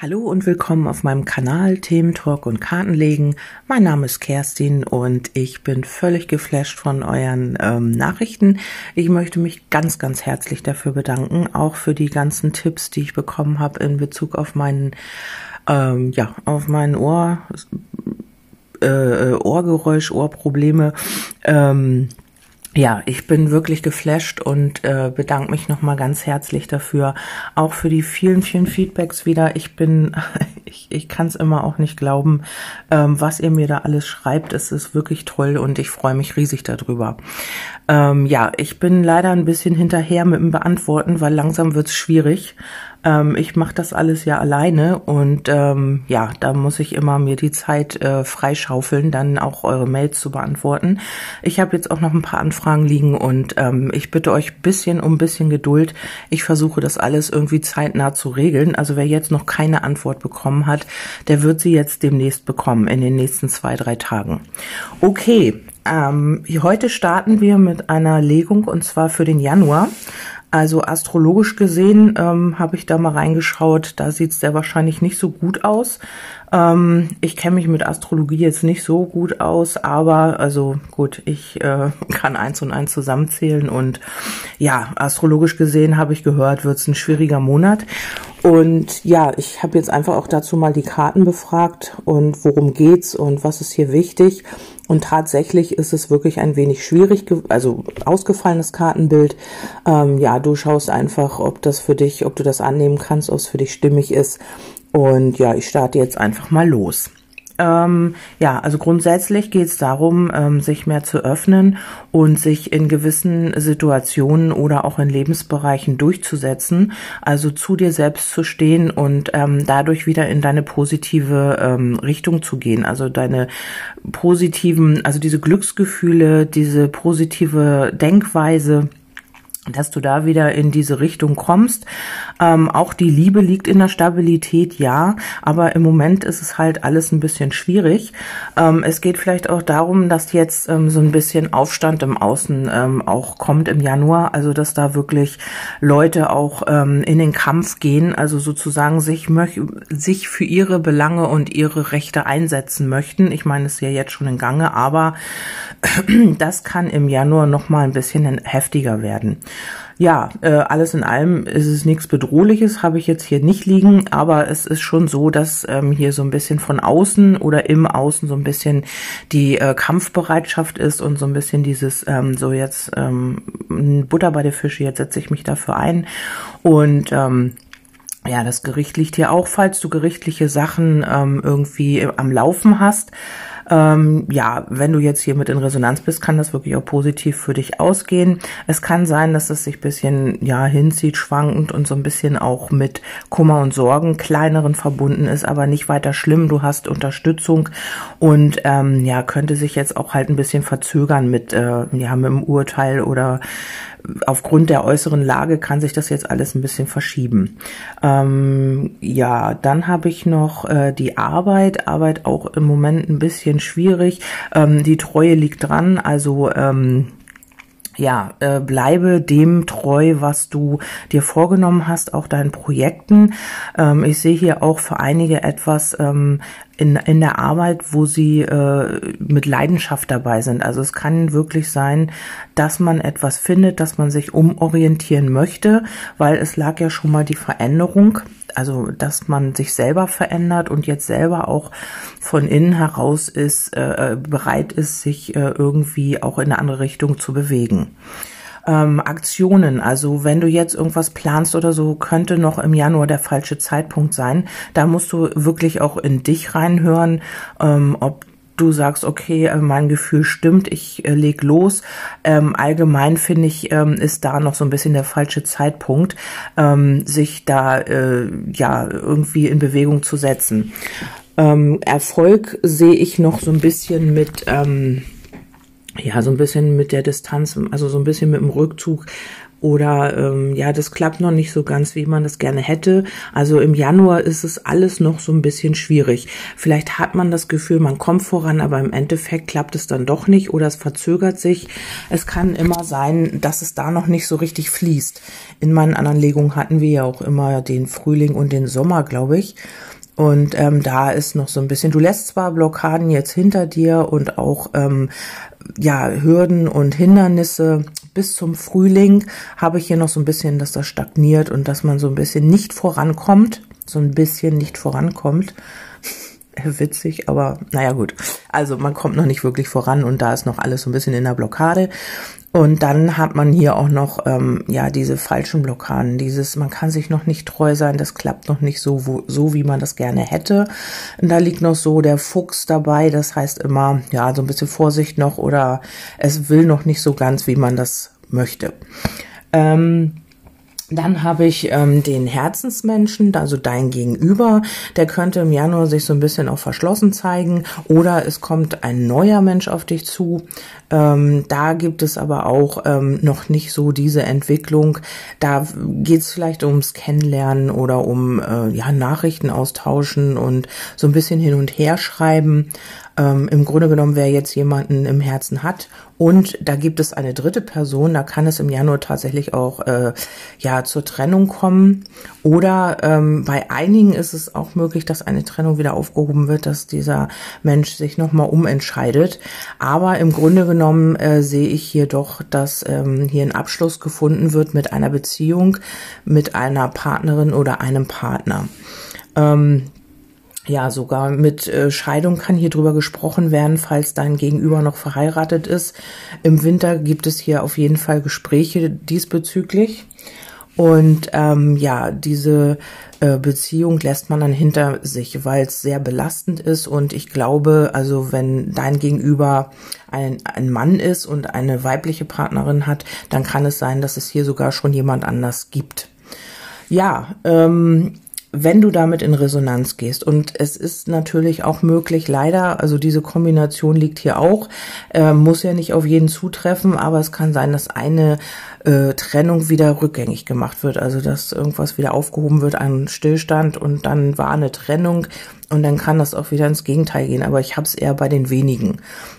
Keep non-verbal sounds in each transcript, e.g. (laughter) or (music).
Hallo und willkommen auf meinem Kanal Themen Talk und Kartenlegen. Mein Name ist Kerstin und ich bin völlig geflasht von euren ähm, Nachrichten. Ich möchte mich ganz, ganz herzlich dafür bedanken, auch für die ganzen Tipps, die ich bekommen habe in Bezug auf meinen, ähm, ja, auf meinen Ohr, äh, Ohrgeräusch, Ohrprobleme. Ähm, ja, ich bin wirklich geflasht und äh, bedanke mich nochmal ganz herzlich dafür. Auch für die vielen, vielen Feedbacks wieder. Ich bin, (laughs) ich, ich kann es immer auch nicht glauben, ähm, was ihr mir da alles schreibt. Es ist wirklich toll und ich freue mich riesig darüber. Ähm, ja, ich bin leider ein bisschen hinterher mit dem Beantworten, weil langsam wird's schwierig. Ähm, ich mache das alles ja alleine und ähm, ja, da muss ich immer mir die Zeit äh, freischaufeln, dann auch eure Mails zu beantworten. Ich habe jetzt auch noch ein paar Anfragen liegen und ähm, ich bitte euch bisschen um bisschen Geduld. Ich versuche das alles irgendwie zeitnah zu regeln. Also wer jetzt noch keine Antwort bekommen hat, der wird sie jetzt demnächst bekommen in den nächsten zwei, drei Tagen. Okay, ähm, heute starten wir mit einer Legung und zwar für den Januar. Also astrologisch gesehen ähm, habe ich da mal reingeschaut, da sieht es sehr wahrscheinlich nicht so gut aus. Ähm, ich kenne mich mit Astrologie jetzt nicht so gut aus, aber also gut, ich äh, (laughs) kann eins und eins zusammenzählen und ja, astrologisch gesehen habe ich gehört, wird es ein schwieriger Monat. Und ja, ich habe jetzt einfach auch dazu mal die Karten befragt und worum geht's und was ist hier wichtig. Und tatsächlich ist es wirklich ein wenig schwierig, also ausgefallenes Kartenbild. Ähm, ja, du schaust einfach, ob das für dich, ob du das annehmen kannst, ob es für dich stimmig ist. Und ja, ich starte jetzt einfach mal los. Ähm, ja, also grundsätzlich geht es darum, ähm, sich mehr zu öffnen und sich in gewissen Situationen oder auch in Lebensbereichen durchzusetzen, also zu dir selbst zu stehen und ähm, dadurch wieder in deine positive ähm, Richtung zu gehen, also deine positiven, also diese Glücksgefühle, diese positive Denkweise dass du da wieder in diese Richtung kommst. Ähm, auch die Liebe liegt in der Stabilität, ja, aber im Moment ist es halt alles ein bisschen schwierig. Ähm, es geht vielleicht auch darum, dass jetzt ähm, so ein bisschen Aufstand im Außen ähm, auch kommt im Januar, also dass da wirklich Leute auch ähm, in den Kampf gehen, also sozusagen sich, sich für ihre Belange und ihre Rechte einsetzen möchten. Ich meine, es ist ja jetzt schon in Gange, aber (clears throat) das kann im Januar noch mal ein bisschen heftiger werden. Ja, äh, alles in allem ist es nichts Bedrohliches, habe ich jetzt hier nicht liegen, aber es ist schon so, dass ähm, hier so ein bisschen von außen oder im Außen so ein bisschen die äh, Kampfbereitschaft ist und so ein bisschen dieses, ähm, so jetzt ähm, Butter bei der Fische, jetzt setze ich mich dafür ein und ähm, ja, das Gericht liegt hier auch, falls du gerichtliche Sachen ähm, irgendwie am Laufen hast. Ähm, ja, wenn du jetzt hier mit in Resonanz bist, kann das wirklich auch positiv für dich ausgehen. Es kann sein, dass es sich bisschen ja hinzieht, schwankend und so ein bisschen auch mit Kummer und Sorgen kleineren verbunden ist, aber nicht weiter schlimm. Du hast Unterstützung und ähm, ja könnte sich jetzt auch halt ein bisschen verzögern mit äh, ja mit dem Urteil oder aufgrund der äußeren Lage kann sich das jetzt alles ein bisschen verschieben. Ähm, ja, dann habe ich noch äh, die Arbeit. Arbeit auch im Moment ein bisschen schwierig. Ähm, die Treue liegt dran, also ähm, ja, äh, bleibe dem treu, was du dir vorgenommen hast, auch deinen Projekten. Ähm, ich sehe hier auch für einige etwas ähm, in, in der Arbeit, wo sie äh, mit Leidenschaft dabei sind. Also es kann wirklich sein, dass man etwas findet, dass man sich umorientieren möchte, weil es lag ja schon mal die Veränderung, also dass man sich selber verändert und jetzt selber auch von innen heraus ist, äh, bereit ist, sich äh, irgendwie auch in eine andere Richtung zu bewegen ähm, Aktionen. Also wenn du jetzt irgendwas planst oder so, könnte noch im Januar der falsche Zeitpunkt sein. Da musst du wirklich auch in dich reinhören, ähm, ob du sagst, okay, äh, mein Gefühl stimmt, ich äh, leg los. Ähm, allgemein finde ich, ähm, ist da noch so ein bisschen der falsche Zeitpunkt, ähm, sich da äh, ja irgendwie in Bewegung zu setzen. Ähm, Erfolg sehe ich noch so ein bisschen mit ähm, ja, so ein bisschen mit der Distanz, also so ein bisschen mit dem Rückzug oder ähm, ja, das klappt noch nicht so ganz, wie man das gerne hätte. Also im Januar ist es alles noch so ein bisschen schwierig. Vielleicht hat man das Gefühl, man kommt voran, aber im Endeffekt klappt es dann doch nicht oder es verzögert sich. Es kann immer sein, dass es da noch nicht so richtig fließt. In meinen anderen Legungen hatten wir ja auch immer den Frühling und den Sommer, glaube ich. Und ähm, da ist noch so ein bisschen, du lässt zwar Blockaden jetzt hinter dir und auch ähm, ja, Hürden und Hindernisse bis zum Frühling habe ich hier noch so ein bisschen, dass das stagniert und dass man so ein bisschen nicht vorankommt, so ein bisschen nicht vorankommt. (laughs) Witzig, aber naja gut. Also man kommt noch nicht wirklich voran und da ist noch alles so ein bisschen in der Blockade. Und dann hat man hier auch noch ähm, ja diese falschen Blockaden, dieses man kann sich noch nicht treu sein, das klappt noch nicht so wo, so wie man das gerne hätte. Und da liegt noch so der Fuchs dabei, das heißt immer ja so ein bisschen Vorsicht noch oder es will noch nicht so ganz, wie man das möchte. Ähm, dann habe ich ähm, den Herzensmenschen, also dein Gegenüber, der könnte im Januar sich so ein bisschen auch verschlossen zeigen oder es kommt ein neuer Mensch auf dich zu. Ähm, da gibt es aber auch ähm, noch nicht so diese Entwicklung. Da geht es vielleicht ums Kennenlernen oder um äh, ja, Nachrichten austauschen und so ein bisschen hin und her schreiben ähm, im Grunde genommen, wer jetzt jemanden im Herzen hat und da gibt es eine dritte Person, da kann es im Januar tatsächlich auch äh, ja zur Trennung kommen oder ähm, bei einigen ist es auch möglich, dass eine Trennung wieder aufgehoben wird, dass dieser Mensch sich nochmal umentscheidet. Aber im Grunde genommen äh, sehe ich hier doch, dass ähm, hier ein Abschluss gefunden wird mit einer Beziehung, mit einer Partnerin oder einem Partner. Ähm, ja, sogar mit äh, Scheidung kann hier drüber gesprochen werden, falls dein Gegenüber noch verheiratet ist. Im Winter gibt es hier auf jeden Fall Gespräche diesbezüglich. Und ähm, ja, diese äh, Beziehung lässt man dann hinter sich, weil es sehr belastend ist. Und ich glaube, also wenn dein Gegenüber ein, ein Mann ist und eine weibliche Partnerin hat, dann kann es sein, dass es hier sogar schon jemand anders gibt. Ja, ähm, wenn du damit in Resonanz gehst. Und es ist natürlich auch möglich, leider, also diese Kombination liegt hier auch, äh, muss ja nicht auf jeden zutreffen, aber es kann sein, dass eine äh, Trennung wieder rückgängig gemacht wird. Also dass irgendwas wieder aufgehoben wird, ein Stillstand und dann war eine Trennung und dann kann das auch wieder ins Gegenteil gehen. Aber ich habe es eher bei den wenigen.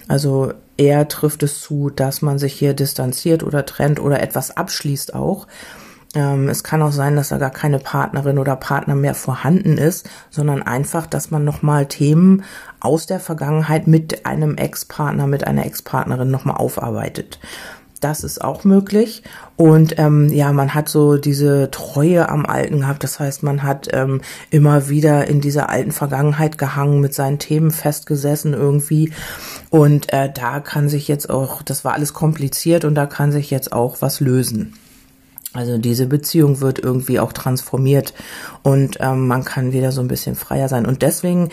Also eher trifft es zu, dass man sich hier distanziert oder trennt oder etwas abschließt auch. Ähm, es kann auch sein, dass da gar keine Partnerin oder Partner mehr vorhanden ist, sondern einfach, dass man nochmal Themen aus der Vergangenheit mit einem Ex-Partner, mit einer Ex-Partnerin nochmal aufarbeitet. Das ist auch möglich. Und ähm, ja, man hat so diese Treue am Alten gehabt. Das heißt, man hat ähm, immer wieder in dieser alten Vergangenheit gehangen, mit seinen Themen festgesessen irgendwie. Und äh, da kann sich jetzt auch, das war alles kompliziert und da kann sich jetzt auch was lösen. Also diese Beziehung wird irgendwie auch transformiert und ähm, man kann wieder so ein bisschen freier sein. Und deswegen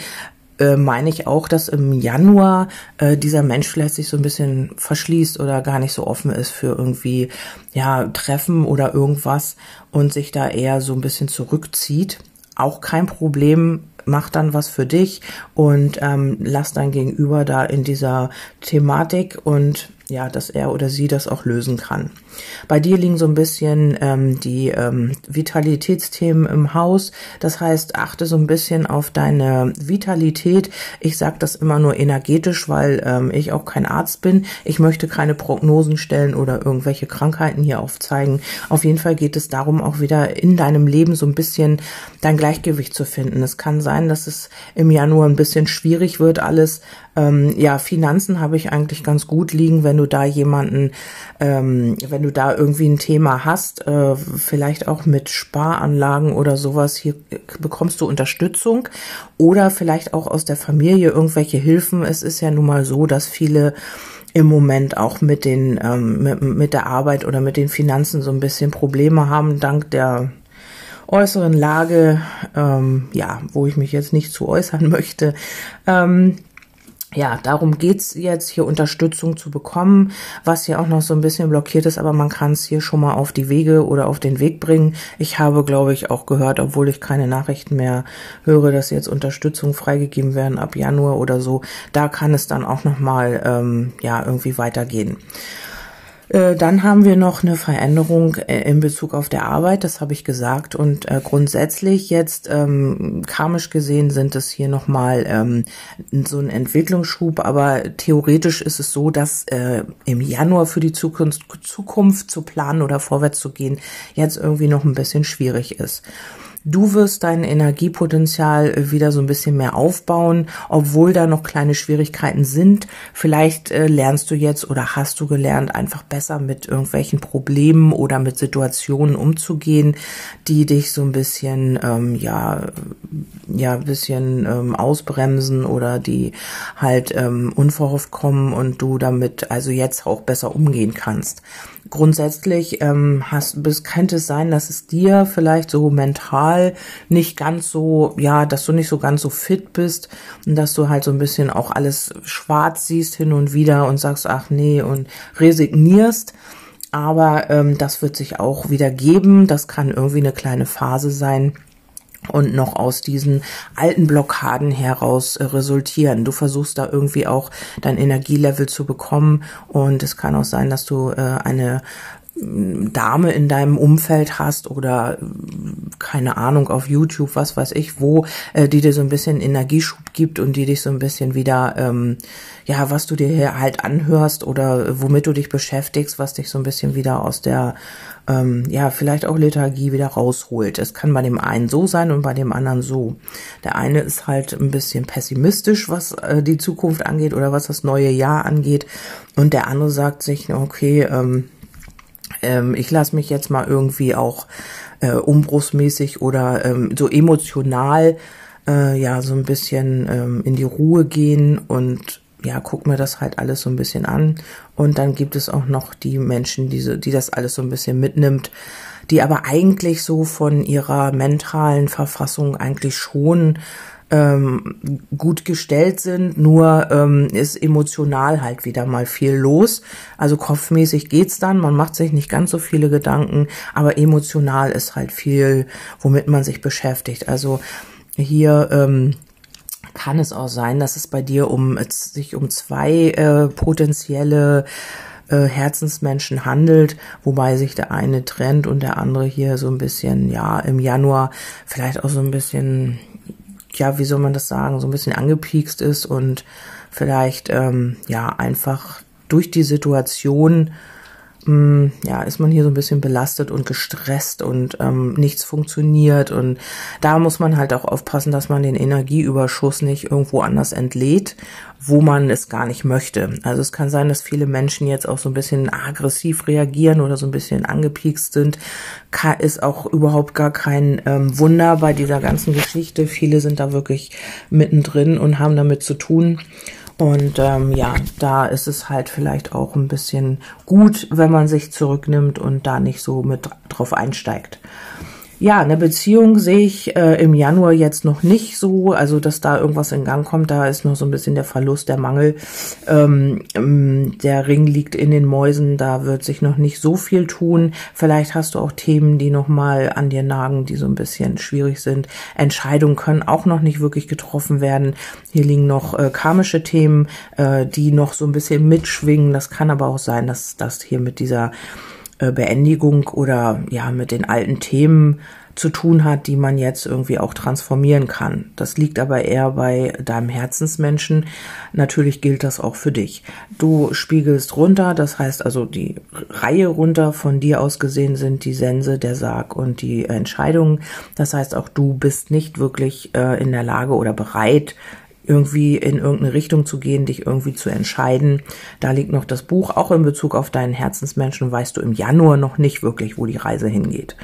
äh, meine ich auch, dass im Januar äh, dieser Mensch vielleicht sich so ein bisschen verschließt oder gar nicht so offen ist für irgendwie ja Treffen oder irgendwas und sich da eher so ein bisschen zurückzieht. Auch kein Problem, mach dann was für dich und ähm, lass dein Gegenüber da in dieser Thematik und ja, dass er oder sie das auch lösen kann. Bei dir liegen so ein bisschen ähm, die ähm, Vitalitätsthemen im Haus. Das heißt, achte so ein bisschen auf deine Vitalität. Ich sage das immer nur energetisch, weil ähm, ich auch kein Arzt bin. Ich möchte keine Prognosen stellen oder irgendwelche Krankheiten hier aufzeigen. Auf jeden Fall geht es darum, auch wieder in deinem Leben so ein bisschen dein Gleichgewicht zu finden. Es kann sein, dass es im Januar ein bisschen schwierig wird, alles. Ähm, ja, Finanzen habe ich eigentlich ganz gut liegen, wenn du da jemanden, ähm, wenn du da irgendwie ein Thema hast, äh, vielleicht auch mit Sparanlagen oder sowas, hier bekommst du Unterstützung oder vielleicht auch aus der Familie irgendwelche Hilfen. Es ist ja nun mal so, dass viele im Moment auch mit den ähm, mit, mit der Arbeit oder mit den Finanzen so ein bisschen Probleme haben dank der äußeren Lage, ähm, ja, wo ich mich jetzt nicht zu äußern (laughs) möchte. Ähm, ja, darum geht's jetzt, hier Unterstützung zu bekommen, was hier auch noch so ein bisschen blockiert ist, aber man kann es hier schon mal auf die Wege oder auf den Weg bringen. Ich habe, glaube ich, auch gehört, obwohl ich keine Nachrichten mehr höre, dass jetzt Unterstützung freigegeben werden ab Januar oder so. Da kann es dann auch noch mal ähm, ja irgendwie weitergehen. Äh, dann haben wir noch eine Veränderung äh, in Bezug auf der Arbeit, das habe ich gesagt. Und äh, grundsätzlich jetzt ähm, karmisch gesehen sind es hier nochmal ähm, so ein Entwicklungsschub, aber theoretisch ist es so, dass äh, im Januar für die Zukunft, Zukunft zu planen oder vorwärts zu gehen jetzt irgendwie noch ein bisschen schwierig ist. Du wirst dein Energiepotenzial wieder so ein bisschen mehr aufbauen, obwohl da noch kleine Schwierigkeiten sind. Vielleicht äh, lernst du jetzt oder hast du gelernt, einfach besser mit irgendwelchen Problemen oder mit Situationen umzugehen, die dich so ein bisschen, ähm, ja, ja, ein bisschen ähm, ausbremsen oder die halt ähm, unverhofft kommen und du damit also jetzt auch besser umgehen kannst grundsätzlich ähm, hast, bis, könnte es sein, dass es dir vielleicht so mental nicht ganz so, ja, dass du nicht so ganz so fit bist und dass du halt so ein bisschen auch alles schwarz siehst hin und wieder und sagst, ach nee, und resignierst. Aber ähm, das wird sich auch wieder geben. Das kann irgendwie eine kleine Phase sein und noch aus diesen alten Blockaden heraus äh, resultieren. Du versuchst da irgendwie auch dein Energielevel zu bekommen und es kann auch sein, dass du äh, eine Dame in deinem Umfeld hast oder mm, keine Ahnung auf YouTube, was weiß ich, wo, äh, die dir so ein bisschen Energieschub gibt und die dich so ein bisschen wieder, ähm, ja, was du dir hier halt anhörst oder womit du dich beschäftigst, was dich so ein bisschen wieder aus der ähm, ja, vielleicht auch Lethargie wieder rausholt. Es kann bei dem einen so sein und bei dem anderen so. Der eine ist halt ein bisschen pessimistisch, was äh, die Zukunft angeht oder was das neue Jahr angeht. Und der andere sagt sich, okay, ähm, ähm, ich lasse mich jetzt mal irgendwie auch äh, umbruchsmäßig oder ähm, so emotional äh, ja so ein bisschen ähm, in die Ruhe gehen und ja, guck mir das halt alles so ein bisschen an. Und dann gibt es auch noch die Menschen, die, die das alles so ein bisschen mitnimmt, die aber eigentlich so von ihrer mentalen Verfassung eigentlich schon ähm, gut gestellt sind, nur ähm, ist emotional halt wieder mal viel los. Also kopfmäßig geht's dann, man macht sich nicht ganz so viele Gedanken, aber emotional ist halt viel, womit man sich beschäftigt. Also hier ähm, kann es auch sein, dass es bei dir um sich um zwei äh, potenzielle äh, Herzensmenschen handelt, wobei sich der eine trennt und der andere hier so ein bisschen, ja, im Januar vielleicht auch so ein bisschen, ja, wie soll man das sagen, so ein bisschen angepiekst ist und vielleicht, ähm, ja, einfach durch die Situation Mm, ja, ist man hier so ein bisschen belastet und gestresst und ähm, nichts funktioniert. Und da muss man halt auch aufpassen, dass man den Energieüberschuss nicht irgendwo anders entlädt, wo man es gar nicht möchte. Also es kann sein, dass viele Menschen jetzt auch so ein bisschen aggressiv reagieren oder so ein bisschen angepiekst sind. ist auch überhaupt gar kein ähm, Wunder bei dieser ganzen Geschichte. Viele sind da wirklich mittendrin und haben damit zu tun. Und ähm, ja, da ist es halt vielleicht auch ein bisschen gut, wenn man sich zurücknimmt und da nicht so mit drauf einsteigt. Ja, eine Beziehung sehe ich äh, im Januar jetzt noch nicht so, also dass da irgendwas in Gang kommt, da ist noch so ein bisschen der Verlust, der Mangel. Ähm, ähm, der Ring liegt in den Mäusen, da wird sich noch nicht so viel tun. Vielleicht hast du auch Themen, die nochmal an dir nagen, die so ein bisschen schwierig sind. Entscheidungen können auch noch nicht wirklich getroffen werden. Hier liegen noch äh, karmische Themen, äh, die noch so ein bisschen mitschwingen. Das kann aber auch sein, dass das hier mit dieser Beendigung oder ja mit den alten Themen zu tun hat, die man jetzt irgendwie auch transformieren kann. Das liegt aber eher bei deinem Herzensmenschen. Natürlich gilt das auch für dich. Du spiegelst runter, das heißt also die Reihe runter von dir aus gesehen sind die Sense, der Sarg und die Entscheidungen. Das heißt auch du bist nicht wirklich äh, in der Lage oder bereit, irgendwie in irgendeine Richtung zu gehen, dich irgendwie zu entscheiden. Da liegt noch das Buch. Auch in Bezug auf deinen Herzensmenschen weißt du im Januar noch nicht wirklich, wo die Reise hingeht.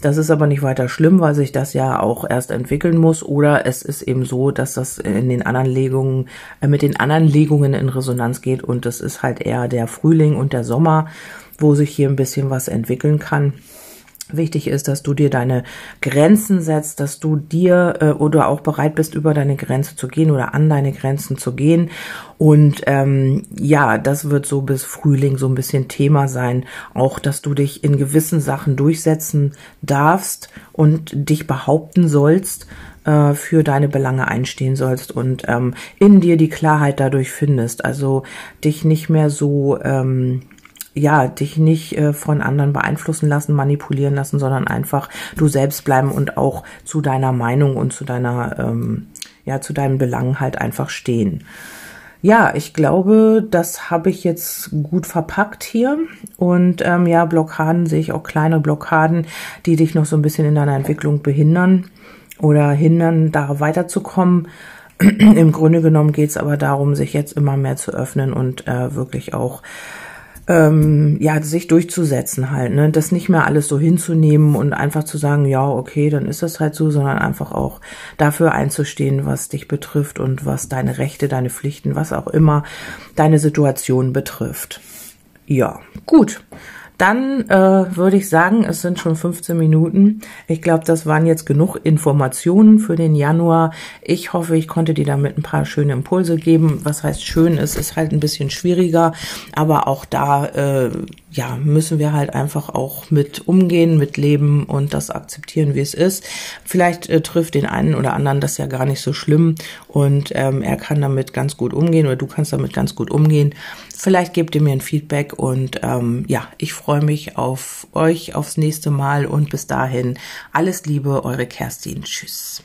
Das ist aber nicht weiter schlimm, weil sich das ja auch erst entwickeln muss. Oder es ist eben so, dass das in den anderen Legungen, äh, mit den anderen Legungen in Resonanz geht und es ist halt eher der Frühling und der Sommer, wo sich hier ein bisschen was entwickeln kann. Wichtig ist, dass du dir deine Grenzen setzt, dass du dir äh, oder auch bereit bist, über deine Grenze zu gehen oder an deine Grenzen zu gehen. Und ähm, ja, das wird so bis Frühling so ein bisschen Thema sein. Auch, dass du dich in gewissen Sachen durchsetzen darfst und dich behaupten sollst, äh, für deine Belange einstehen sollst und ähm, in dir die Klarheit dadurch findest. Also dich nicht mehr so ähm, ja, dich nicht äh, von anderen beeinflussen lassen, manipulieren lassen, sondern einfach du selbst bleiben und auch zu deiner Meinung und zu deiner, ähm, ja, zu deinen Belangen halt einfach stehen. Ja, ich glaube, das habe ich jetzt gut verpackt hier. Und ähm, ja, Blockaden sehe ich auch kleine Blockaden, die dich noch so ein bisschen in deiner Entwicklung behindern oder hindern, da weiterzukommen. (clears throat) Im Grunde genommen geht es aber darum, sich jetzt immer mehr zu öffnen und äh, wirklich auch ähm, ja, sich durchzusetzen halt, ne, das nicht mehr alles so hinzunehmen und einfach zu sagen, ja, okay, dann ist das halt so, sondern einfach auch dafür einzustehen, was dich betrifft und was deine Rechte, deine Pflichten, was auch immer deine Situation betrifft. Ja, gut. Dann äh, würde ich sagen, es sind schon 15 Minuten. Ich glaube, das waren jetzt genug Informationen für den Januar. Ich hoffe, ich konnte dir damit ein paar schöne Impulse geben. Was heißt schön? Es ist halt ein bisschen schwieriger, aber auch da äh, ja, müssen wir halt einfach auch mit umgehen, mit leben und das akzeptieren, wie es ist. Vielleicht äh, trifft den einen oder anderen das ja gar nicht so schlimm und ähm, er kann damit ganz gut umgehen oder du kannst damit ganz gut umgehen. Vielleicht gebt ihr mir ein Feedback und ähm, ja, ich freue mich auf euch aufs nächste Mal und bis dahin alles Liebe, eure Kerstin. Tschüss.